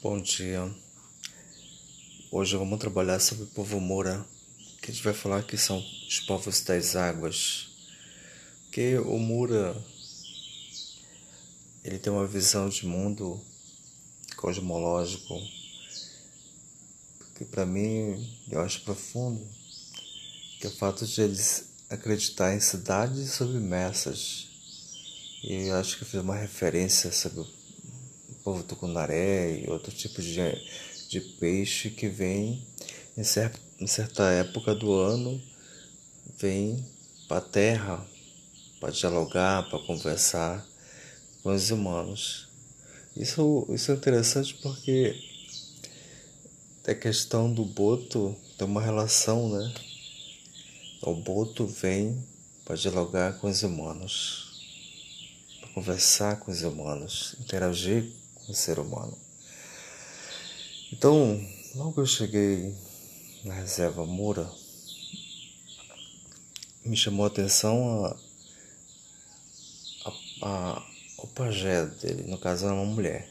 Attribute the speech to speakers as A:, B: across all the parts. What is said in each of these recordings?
A: Bom dia. Hoje vamos trabalhar sobre o povo Moura, que a gente vai falar que são os povos das águas. Que o Moura ele tem uma visão de mundo cosmológico que para mim eu acho profundo, que é o fato de eles acreditar em cidades submersas. E eu acho que eu fiz uma referência sobre o povo tucunaré e outro tipo de, de peixe que vem em, cer em certa época do ano, vem para a terra para dialogar, para conversar com os humanos. Isso, isso é interessante porque a questão do boto tem uma relação, né? O boto vem para dialogar com os humanos, para conversar com os humanos, interagir ser humano. Então, logo eu cheguei na reserva Moura, me chamou a atenção a, a, a, o pajé dele, no caso era uma mulher,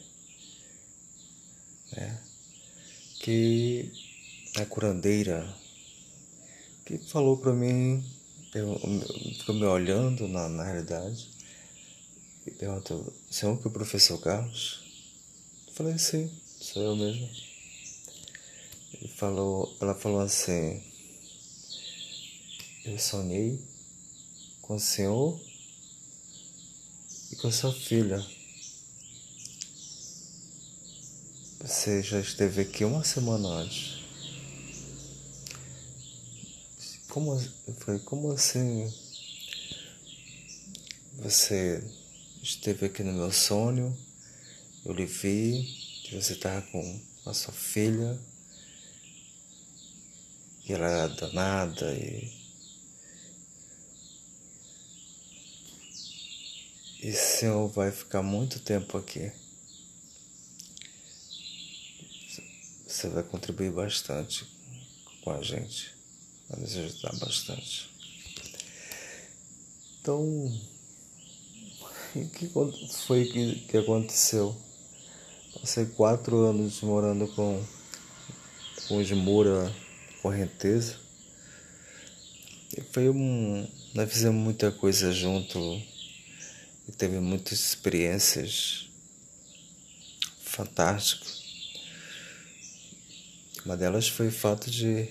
A: né? que é curandeira, que falou para mim, ficou me olhando na, na realidade, e perguntou, você é que o professor Carlos? Falei, sim, sou eu mesmo. Ele falou, ela falou assim, eu sonhei com o Senhor e com a sua filha. Você já esteve aqui uma semana antes. Como, eu falei, como assim? Você esteve aqui no meu sonho eu lhe vi que você estava com a sua filha e ela era danada e. E senhor vai ficar muito tempo aqui. Você vai contribuir bastante com a gente. Vai nos ajudar bastante. Então, o que foi que, que aconteceu? Passei quatro anos morando com, com os Moura Correnteza. E foi um. Nós fizemos muita coisa junto e teve muitas experiências fantásticas. Uma delas foi o fato de,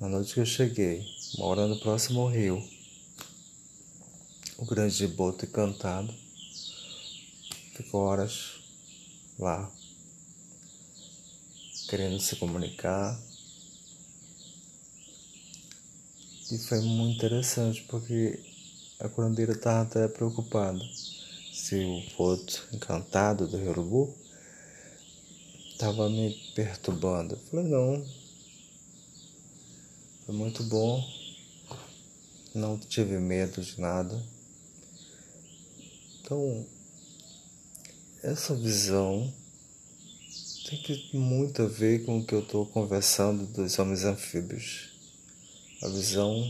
A: na noite que eu cheguei, morando próximo ao rio, o grande boto encantado ficou horas lá, querendo se comunicar. E foi muito interessante porque a curandeira estava até preocupada se o foto encantado do Yorubu estava me perturbando. Eu falei, não. Foi muito bom. Não tive medo de nada. Então, essa visão tem que muito a ver com o que eu estou conversando dos homens anfíbios. A visão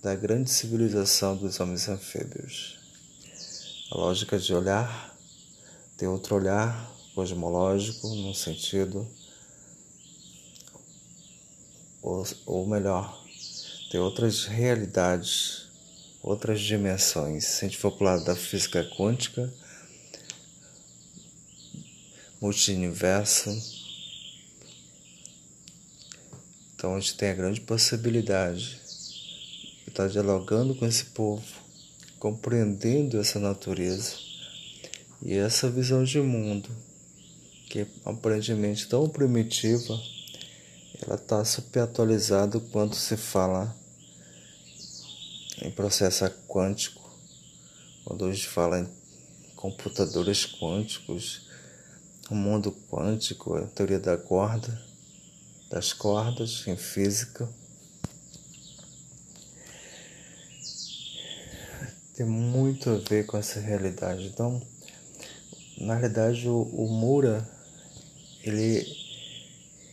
A: da grande civilização dos homens anfíbios. A lógica de olhar, ter outro olhar cosmológico, num sentido, ou, ou melhor, ter outras realidades, outras dimensões. Se a gente for para o lado da física quântica, multiverso. Então a gente tem a grande possibilidade de estar dialogando com esse povo, compreendendo essa natureza e essa visão de mundo que é aparentemente tão primitiva, ela está super atualizada quando se fala em processo quântico, quando a gente fala em computadores quânticos, o mundo quântico, a teoria da corda, das cordas em física. Tem muito a ver com essa realidade. Então, na realidade, o, o Mura, ele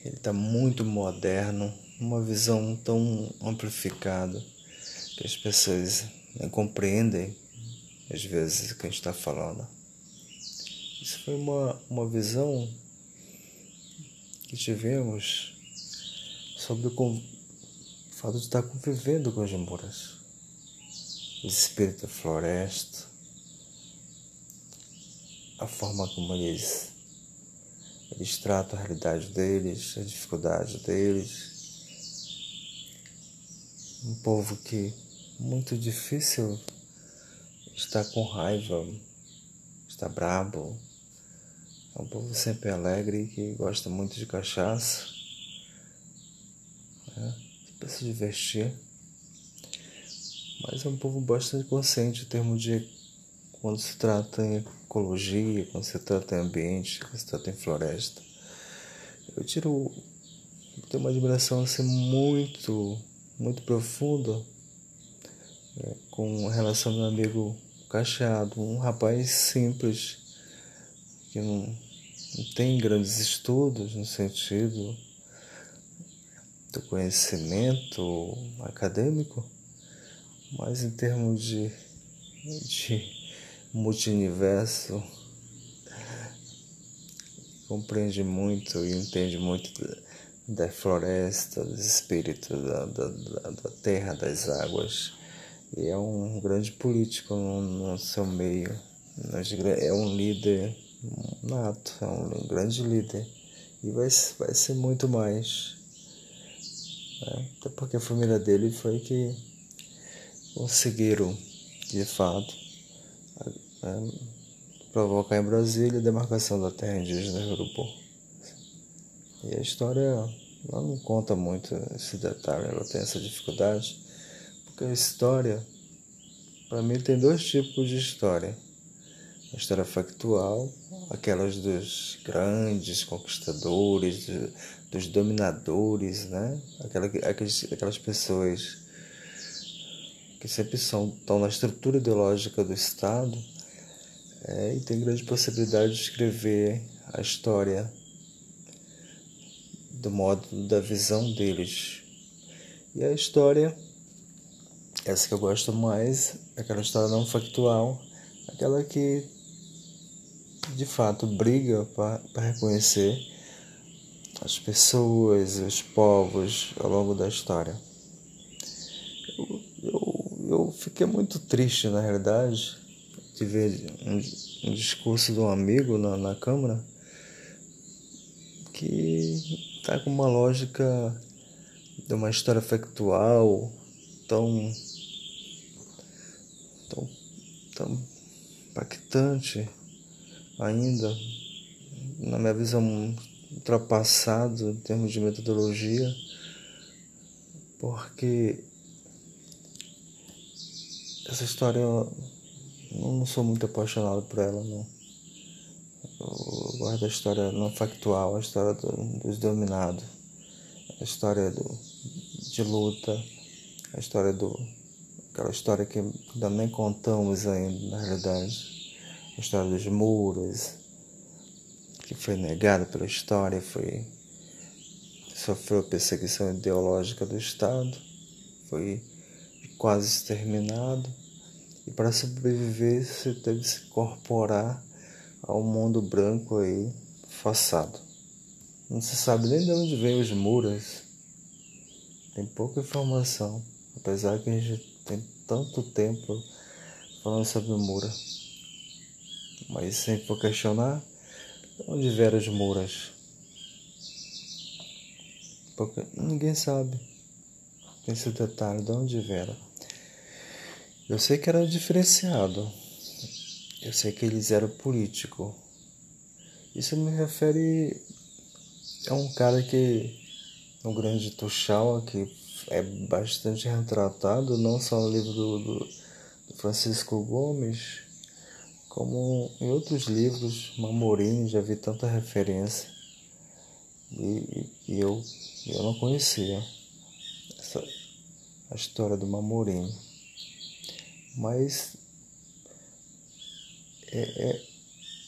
A: está muito moderno, uma visão tão amplificada que as pessoas não compreendem às vezes o que a gente está falando. Isso foi uma, uma visão que tivemos sobre o fato de estar convivendo com as muras, os espíritos da floresta, a forma como eles, eles tratam a realidade deles, a dificuldade deles. Um povo que muito difícil está com raiva, está brabo. É um povo sempre alegre que gosta muito de cachaça. Né? Para se divertir. Mas é um povo bastante consciente em termos de quando se trata em ecologia, quando se trata em ambiente, quando se trata em floresta. Eu tiro. tenho uma admiração assim muito, muito profunda é, com relação ao meu amigo Cacheado, um rapaz simples, que não, não tem grandes estudos no sentido do conhecimento acadêmico, mas em termos de, de multiverso compreende muito e entende muito da, floresta, dos espíritos, da, da, da, terra, das águas. E é um grande político no, no seu meio. É um líder nato, é um grande líder. E vai, vai ser muito mais. Né? Até porque a família dele foi que conseguiram, de fato, né? provocar em Brasília a demarcação da terra indígena do Urubu. E a história ela não conta muito esse detalhe, ela tem essa dificuldade, porque a história, para mim, tem dois tipos de história. A história factual, aquelas dos grandes conquistadores, dos dominadores, né? Aquela, aquelas, aquelas pessoas que sempre são, estão na estrutura ideológica do Estado é, e tem grande possibilidade de escrever a história do modo da visão deles. E a história, essa que eu gosto mais, aquela história não factual, aquela que de fato briga para reconhecer as pessoas, os povos ao longo da história. Eu, eu, eu fiquei muito triste, na realidade, de ver um, um discurso de um amigo na, na Câmara que está com uma lógica de uma história factual tão, tão, tão impactante ainda, na minha visão, ultrapassado em termos de metodologia, porque essa história não, não sou muito apaixonado por ela, não. Eu gosto da história não factual, a história do, dos dominados, a história do, de luta, a história do. aquela história que ainda nem contamos ainda, na realidade. A história dos muros, que foi negada pela história, foi sofreu perseguição ideológica do Estado, foi quase exterminado e para sobreviver você teve que se incorporar ao mundo branco aí, façado. Não se sabe nem de onde vem os muras. Tem pouca informação. Apesar que a gente tem tanto tempo falando sobre o Mura. Mas se for questionar, de onde vieram os Muras? Porque ninguém sabe. Esse detalhe de onde vieram. Eu sei que era diferenciado. Eu sei que eles eram político. Isso me refere a um cara que um grande Tuxal que é bastante retratado, não só no livro do, do Francisco Gomes, como em outros livros, Mamorim, já vi tanta referência. E, e eu, eu não conhecia essa, a história do Mamorim. Mas é, é,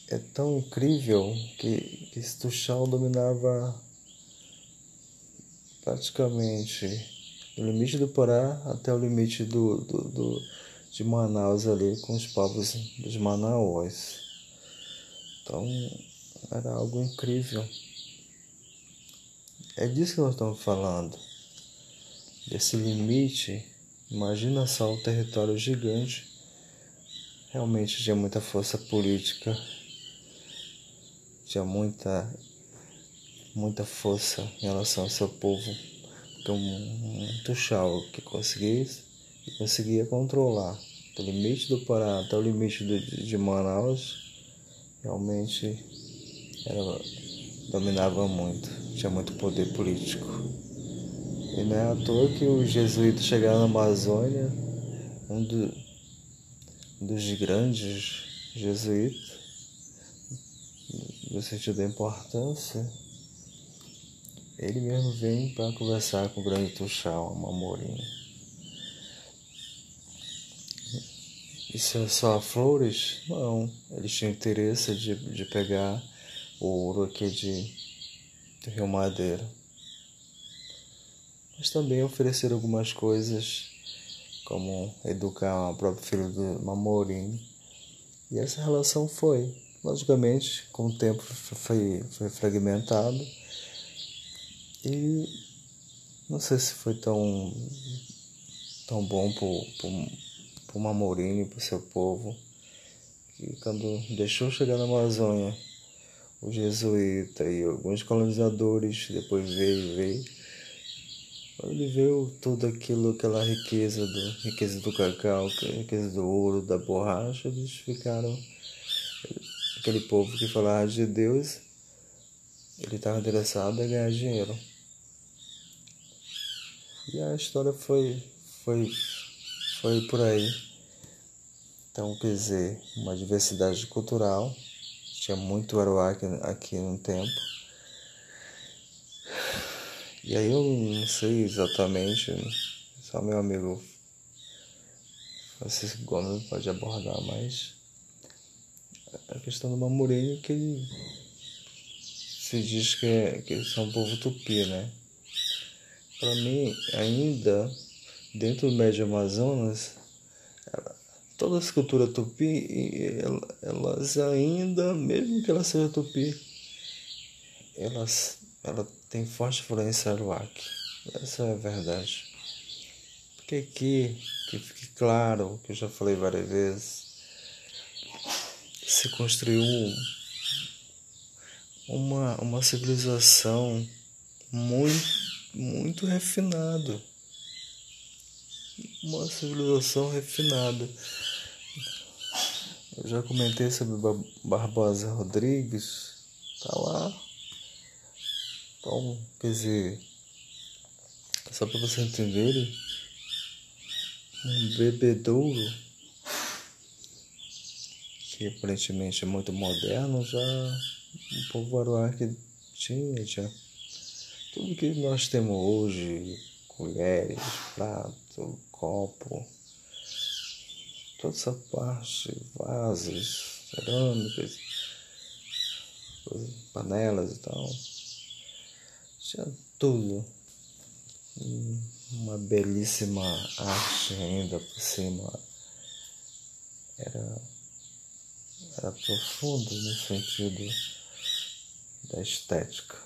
A: é tão incrível que, que Stuchal dominava praticamente o limite do Pará até o limite do, do, do, de Manaus ali com os povos dos Manauós. Então era algo incrível. É disso que nós estamos falando. Desse limite. Imagina só o território gigante. Realmente tinha muita força política. Tinha muita muita força em relação ao seu povo. Então, muito chau que conseguisse conseguia controlar do limite do Pará até o limite do, de Manaus realmente era, dominava muito, tinha muito poder político. E não é à toa que os jesuítas chegaram na Amazônia, um, do, um dos grandes jesuítas, no sentido da importância, ele mesmo vem para conversar com o grande Tuxal, Mamorim. Isso é só flores? Não. Eles tinham interesse de, de pegar o ouro aqui de, de Rio Madeira. Mas também ofereceram algumas coisas, como educar o próprio filho do Mamorim. E essa relação foi. Logicamente, com o tempo foi, foi fragmentado. E não sei se foi tão, tão bom para para Mamorini, para o seu povo, que quando deixou chegar na Amazônia, o jesuíta e alguns colonizadores, depois veio, veio, ele viu tudo aquilo, aquela riqueza do, riqueza do cacau, riqueza do ouro, da borracha, eles ficaram aquele povo que falava de Deus, ele estava interessado em ganhar dinheiro. E a história foi, foi foi por aí. Então, quer dizer, uma diversidade cultural. Tinha muito Aruac aqui no tempo. E aí eu não sei exatamente, só meu amigo Francisco Gomes pode abordar mais a questão do Mamureio que ele se diz que, é, que eles são um povo tupi, né? Para mim, ainda dentro do Médio Amazonas, ela, toda a escultura tupi, elas ainda, mesmo que ela seja tupi, elas, ela tem forte influência aruac. Essa é a verdade. Porque aqui, que fique claro, que eu já falei várias vezes, se construiu uma, uma civilização muito, muito refinada uma civilização refinada. Eu já comentei sobre Barbosa Rodrigues, tá lá. Então, quer dizer, só para vocês entenderem, um bebedouro que aparentemente é muito moderno, já o povo aruaque tinha já tudo que nós temos hoje, colheres, prato, copo, toda essa parte, vasos, cerâmicas, panelas e tal. Tinha tudo. Uma belíssima arte ainda por cima. Era, era profundo no sentido da estética.